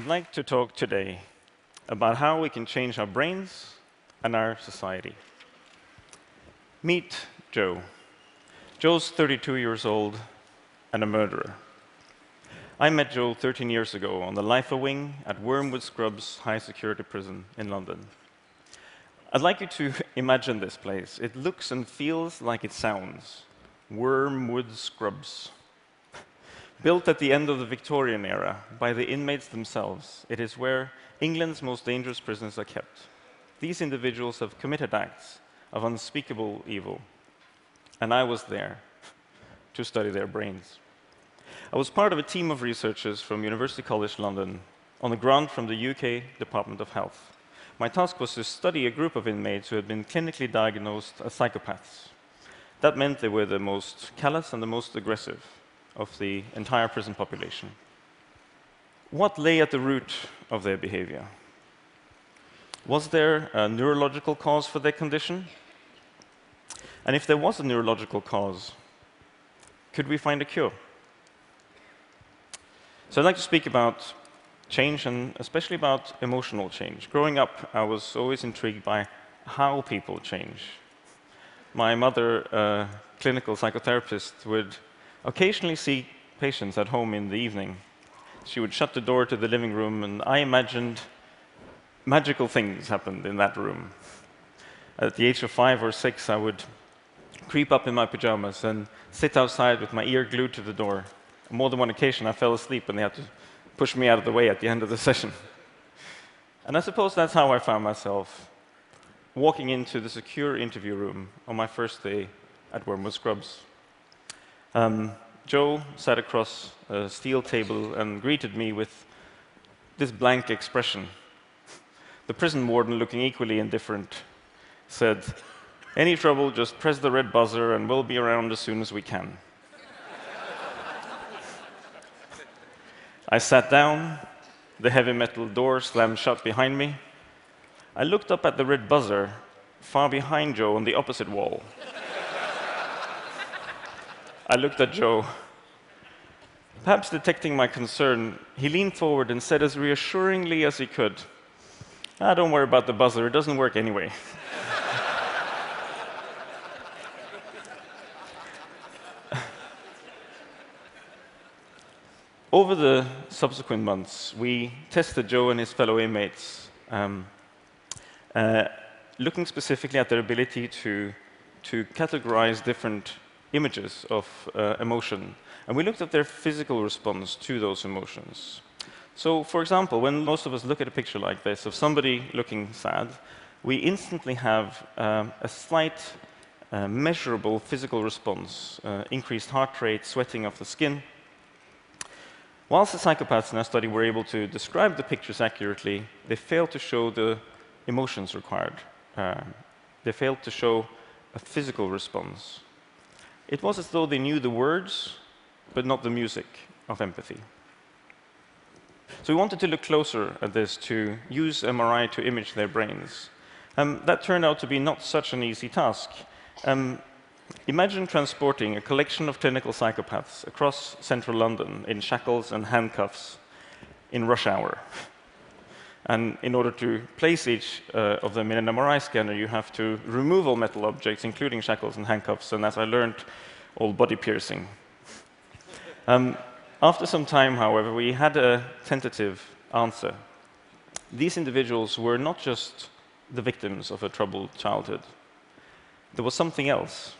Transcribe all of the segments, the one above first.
I'd like to talk today about how we can change our brains and our society. Meet Joe. Joe's 32 years old and a murderer. I met Joe 13 years ago on the Lifer Wing at Wormwood Scrubs High Security Prison in London. I'd like you to imagine this place. It looks and feels like it sounds. Wormwood Scrubs. Built at the end of the Victorian era by the inmates themselves, it is where England's most dangerous prisoners are kept. These individuals have committed acts of unspeakable evil, and I was there to study their brains. I was part of a team of researchers from University College London on a grant from the UK Department of Health. My task was to study a group of inmates who had been clinically diagnosed as psychopaths. That meant they were the most callous and the most aggressive of the entire prison population. What lay at the root of their behavior? Was there a neurological cause for their condition? And if there was a neurological cause, could we find a cure? So I'd like to speak about change and especially about emotional change. Growing up, I was always intrigued by how people change. My mother, a clinical psychotherapist, would occasionally see patients at home in the evening. She would shut the door to the living room, and I imagined magical things happened in that room. At the age of five or six, I would creep up in my pajamas and sit outside with my ear glued to the door. On more than one occasion, I fell asleep and they had to push me out of the way at the end of the session. And I suppose that's how I found myself walking into the secure interview room on my first day at Wormwood Scrubs. Um, Joe sat across a steel table and greeted me with this blank expression. The prison warden, looking equally indifferent, said, Any trouble, just press the red buzzer and we'll be around as soon as we can. I sat down, the heavy metal door slammed shut behind me. I looked up at the red buzzer far behind Joe on the opposite wall. I looked at Joe. Perhaps detecting my concern, he leaned forward and said as reassuringly as he could, ah, Don't worry about the buzzer, it doesn't work anyway. Over the subsequent months, we tested Joe and his fellow inmates, um, uh, looking specifically at their ability to, to categorize different images of uh, emotion. And we looked at their physical response to those emotions. So, for example, when most of us look at a picture like this of somebody looking sad, we instantly have um, a slight, uh, measurable physical response uh, increased heart rate, sweating of the skin. Whilst the psychopaths in our study were able to describe the pictures accurately, they failed to show the emotions required. Uh, they failed to show a physical response. It was as though they knew the words, but not the music of empathy. So we wanted to look closer at this to use MRI to image their brains. Um, that turned out to be not such an easy task. Um, imagine transporting a collection of clinical psychopaths across central London in shackles and handcuffs in rush hour. And in order to place each uh, of them in an MRI scanner, you have to remove all metal objects, including shackles and handcuffs, and as I learned, all body piercing. Um, after some time, however, we had a tentative answer. These individuals were not just the victims of a troubled childhood. There was something else.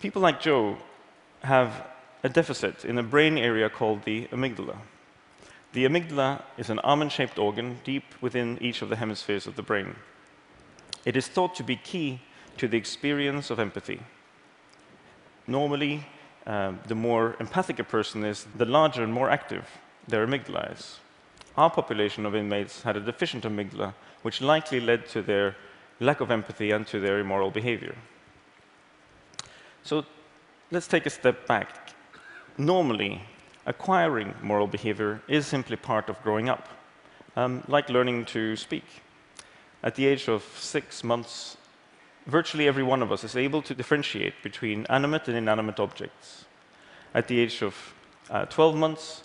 People like Joe have a deficit in a brain area called the amygdala. The amygdala is an almond-shaped organ deep within each of the hemispheres of the brain. It is thought to be key to the experience of empathy. Normally, um, the more empathic a person is, the larger and more active their amygdala is. Our population of inmates had a deficient amygdala, which likely led to their lack of empathy and to their immoral behavior. So let's take a step back. Normally, acquiring moral behavior is simply part of growing up, um, like learning to speak. At the age of six months, virtually every one of us is able to differentiate between animate and inanimate objects. At the age of uh, 12 months,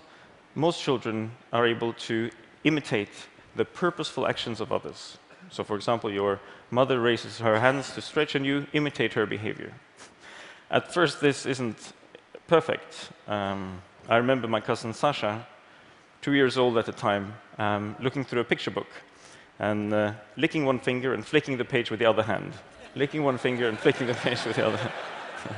most children are able to imitate the purposeful actions of others. So, for example, your mother raises her hands to stretch and you imitate her behavior. At first, this isn't perfect. Um, I remember my cousin Sasha, two years old at the time, um, looking through a picture book and uh, licking one finger and flicking the page with the other hand. licking one finger and flicking the page with the other hand.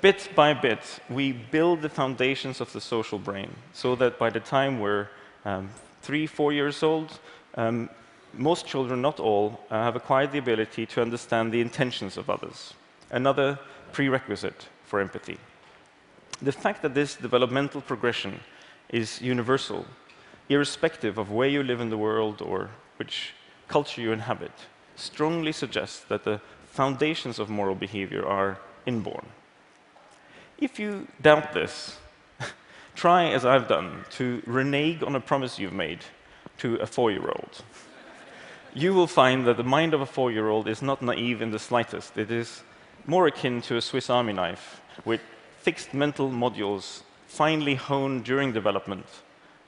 bit by bit, we build the foundations of the social brain so that by the time we're um, three, four years old, um, most children, not all, uh, have acquired the ability to understand the intentions of others. Another prerequisite for empathy. The fact that this developmental progression is universal, irrespective of where you live in the world or which culture you inhabit, strongly suggests that the foundations of moral behavior are inborn. If you doubt this, try, as I've done, to renege on a promise you've made to a four year old. you will find that the mind of a four year old is not naive in the slightest. It is more akin to a Swiss Army knife with fixed mental modules finely honed during development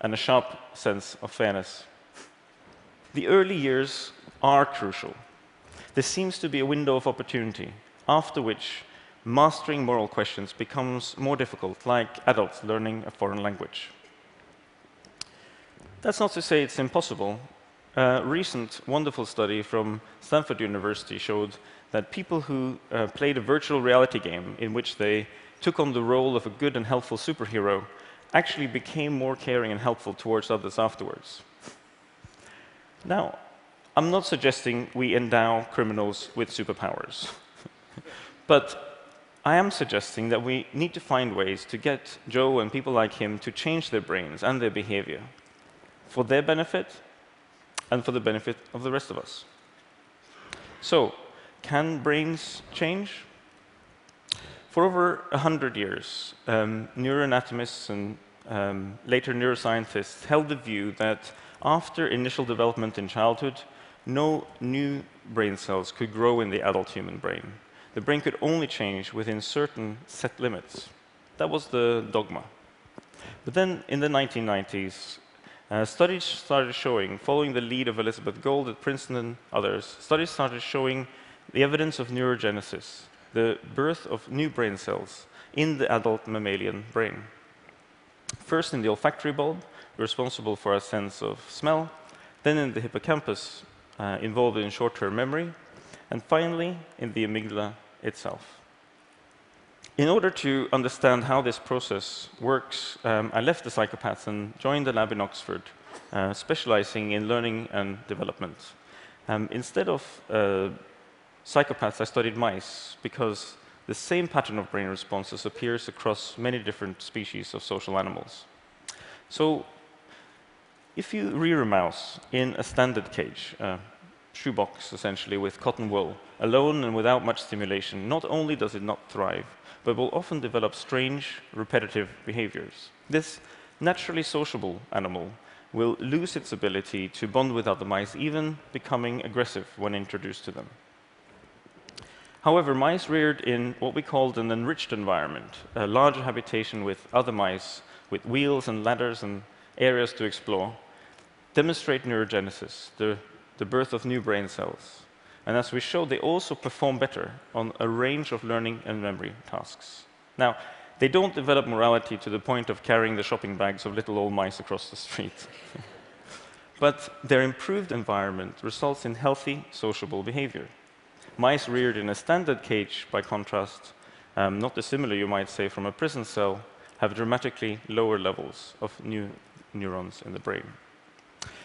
and a sharp sense of fairness. The early years are crucial. There seems to be a window of opportunity after which mastering moral questions becomes more difficult, like adults learning a foreign language. That's not to say it's impossible. A recent wonderful study from Stanford University showed that people who uh, played a virtual reality game in which they took on the role of a good and helpful superhero actually became more caring and helpful towards others afterwards. Now, I'm not suggesting we endow criminals with superpowers, but I am suggesting that we need to find ways to get Joe and people like him to change their brains and their behavior for their benefit and for the benefit of the rest of us. So, can brains change? For over 100 years, um, neuroanatomists and um, later neuroscientists held the view that after initial development in childhood, no new brain cells could grow in the adult human brain the brain could only change within certain set limits. That was the dogma. But then in the 1990s, uh, studies started showing, following the lead of Elizabeth Gould at Princeton and others, studies started showing the evidence of neurogenesis, the birth of new brain cells in the adult mammalian brain. First in the olfactory bulb, responsible for a sense of smell, then in the hippocampus, uh, involved in short-term memory, and finally in the amygdala, itself. In order to understand how this process works, um, I left the psychopaths and joined a lab in Oxford, uh, specializing in learning and development. Um, instead of uh, psychopaths, I studied mice because the same pattern of brain responses appears across many different species of social animals. So, if you rear a mouse in a standard cage, uh, shoebox, essentially, with cotton wool, alone and without much stimulation, not only does it not thrive, but will often develop strange, repetitive behaviors. This naturally sociable animal will lose its ability to bond with other mice, even becoming aggressive when introduced to them. However, mice reared in what we called an enriched environment, a larger habitation with other mice, with wheels and ladders and areas to explore, demonstrate neurogenesis, the the birth of new brain cells. And as we showed, they also perform better on a range of learning and memory tasks. Now, they don't develop morality to the point of carrying the shopping bags of little old mice across the street. but their improved environment results in healthy, sociable behavior. Mice reared in a standard cage, by contrast, um, not dissimilar, you might say, from a prison cell, have dramatically lower levels of new neurons in the brain.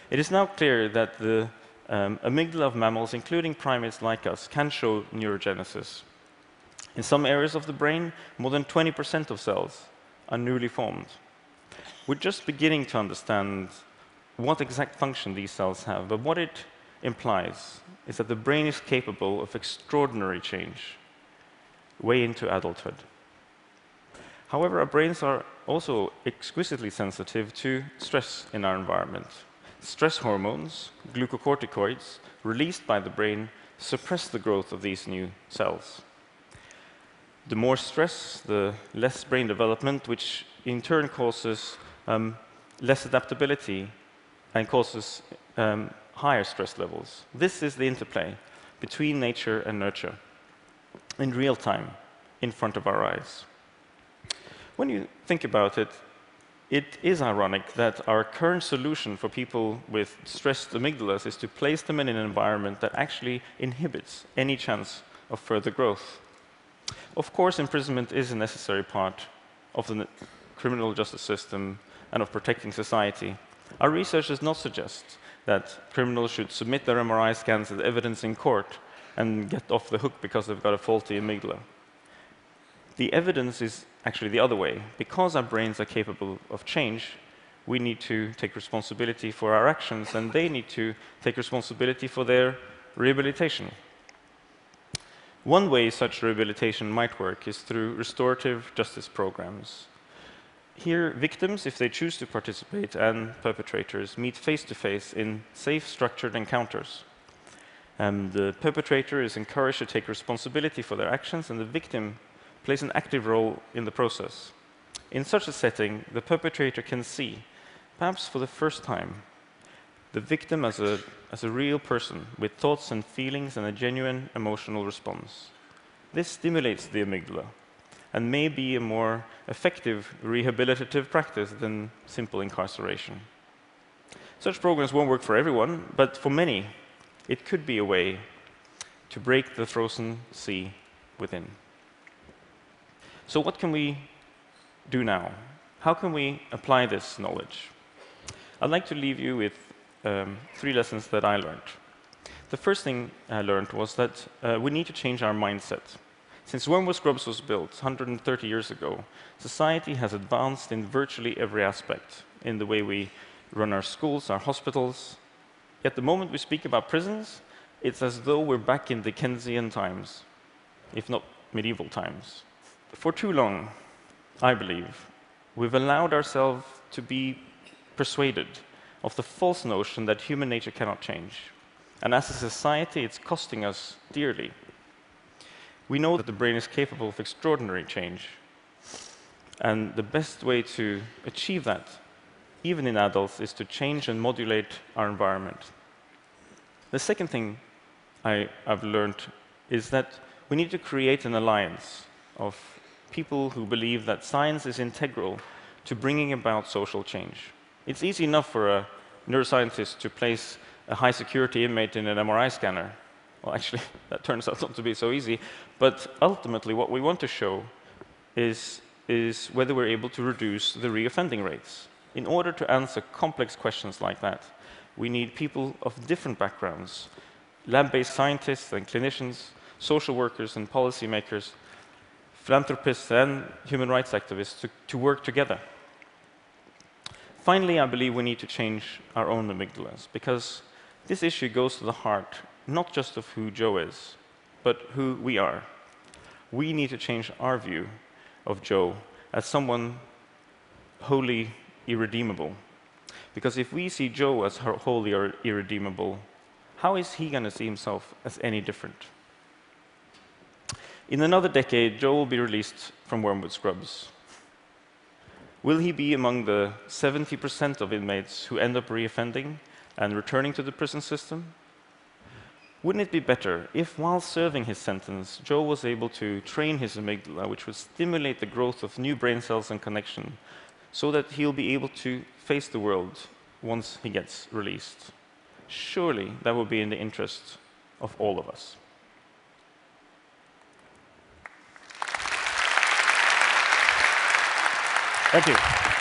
It is now clear that the um, amygdala of mammals, including primates like us, can show neurogenesis. In some areas of the brain, more than 20% of cells are newly formed. We're just beginning to understand what exact function these cells have, but what it implies is that the brain is capable of extraordinary change way into adulthood. However, our brains are also exquisitely sensitive to stress in our environment stress hormones, glucocorticoids, released by the brain, suppress the growth of these new cells. The more stress, the less brain development, which in turn causes um, less adaptability and causes um, higher stress levels. This is the interplay between nature and nurture in real time in front of our eyes. When you think about it, it is ironic that our current solution for people with stressed amygdalas is to place them in an environment that actually inhibits any chance of further growth. Of course, imprisonment is a necessary part of the criminal justice system and of protecting society. Our research does not suggest that criminals should submit their MRI scans as evidence in court and get off the hook because they've got a faulty amygdala. The evidence is actually the other way. Because our brains are capable of change, we need to take responsibility for our actions, and they need to take responsibility for their rehabilitation. One way such rehabilitation might work is through restorative justice programs. Here, victims, if they choose to participate, and perpetrators meet face to face in safe, structured encounters. Um, the perpetrator is encouraged to take responsibility for their actions, and the victim plays an active role in the process. In such a setting, the perpetrator can see, perhaps for the first time, the victim as a, as a real person with thoughts and feelings and a genuine emotional response. This stimulates the amygdala and may be a more effective rehabilitative practice than simple incarceration. Such programs won't work for everyone, but for many, it could be a way to break the frozen sea within. So what can we do now? How can we apply this knowledge? I'd like to leave you with um, three lessons that I learned. The first thing I learned was that uh, we need to change our mindset. Since Wormwood Scrubs was built 130 years ago, society has advanced in virtually every aspect, in the way we run our schools, our hospitals. Yet the moment we speak about prisons, it's as though we're back in Dickensian times, if not medieval times. For too long, I believe, we've allowed ourselves to be persuaded of the false notion that human nature cannot change. And as a society, it's costing us dearly. We know that the brain is capable of extraordinary change. And the best way to achieve that, even in adults, is to change and modulate our environment. The second thing I, have learned is that we need to create an alliance of people who believe that science is integral to bringing about social change. It's easy enough for a neuroscientist to place a high security inmate in an MRI scanner. Well, actually, that turns out not to be so easy. But ultimately, what we want to show is, is whether we're able to reduce the reoffending rates. In order to answer complex questions like that, we need people of different backgrounds, lab-based scientists and clinicians, social workers and policymakers philanthropists and human rights activists to, to work together. Finally, I believe we need to change our own amygdalas because this issue goes to the heart not just of who Joe is, but who we are. We need to change our view of Joe as someone wholly irredeemable. Because if we see Joe as wholly irredeemable, how is he going to see himself as any different? In another decade, Joe will be released from Wormwood Scrubs. Will he be among the 70% of inmates who end up reoffending and returning to the prison system? Wouldn't it be better if, while serving his sentence, Joe was able to train his amygdala, which would stimulate the growth of new brain cells and connection, so that he'll be able to face the world once he gets released? Surely that would be in the interest of all of us. Thank you.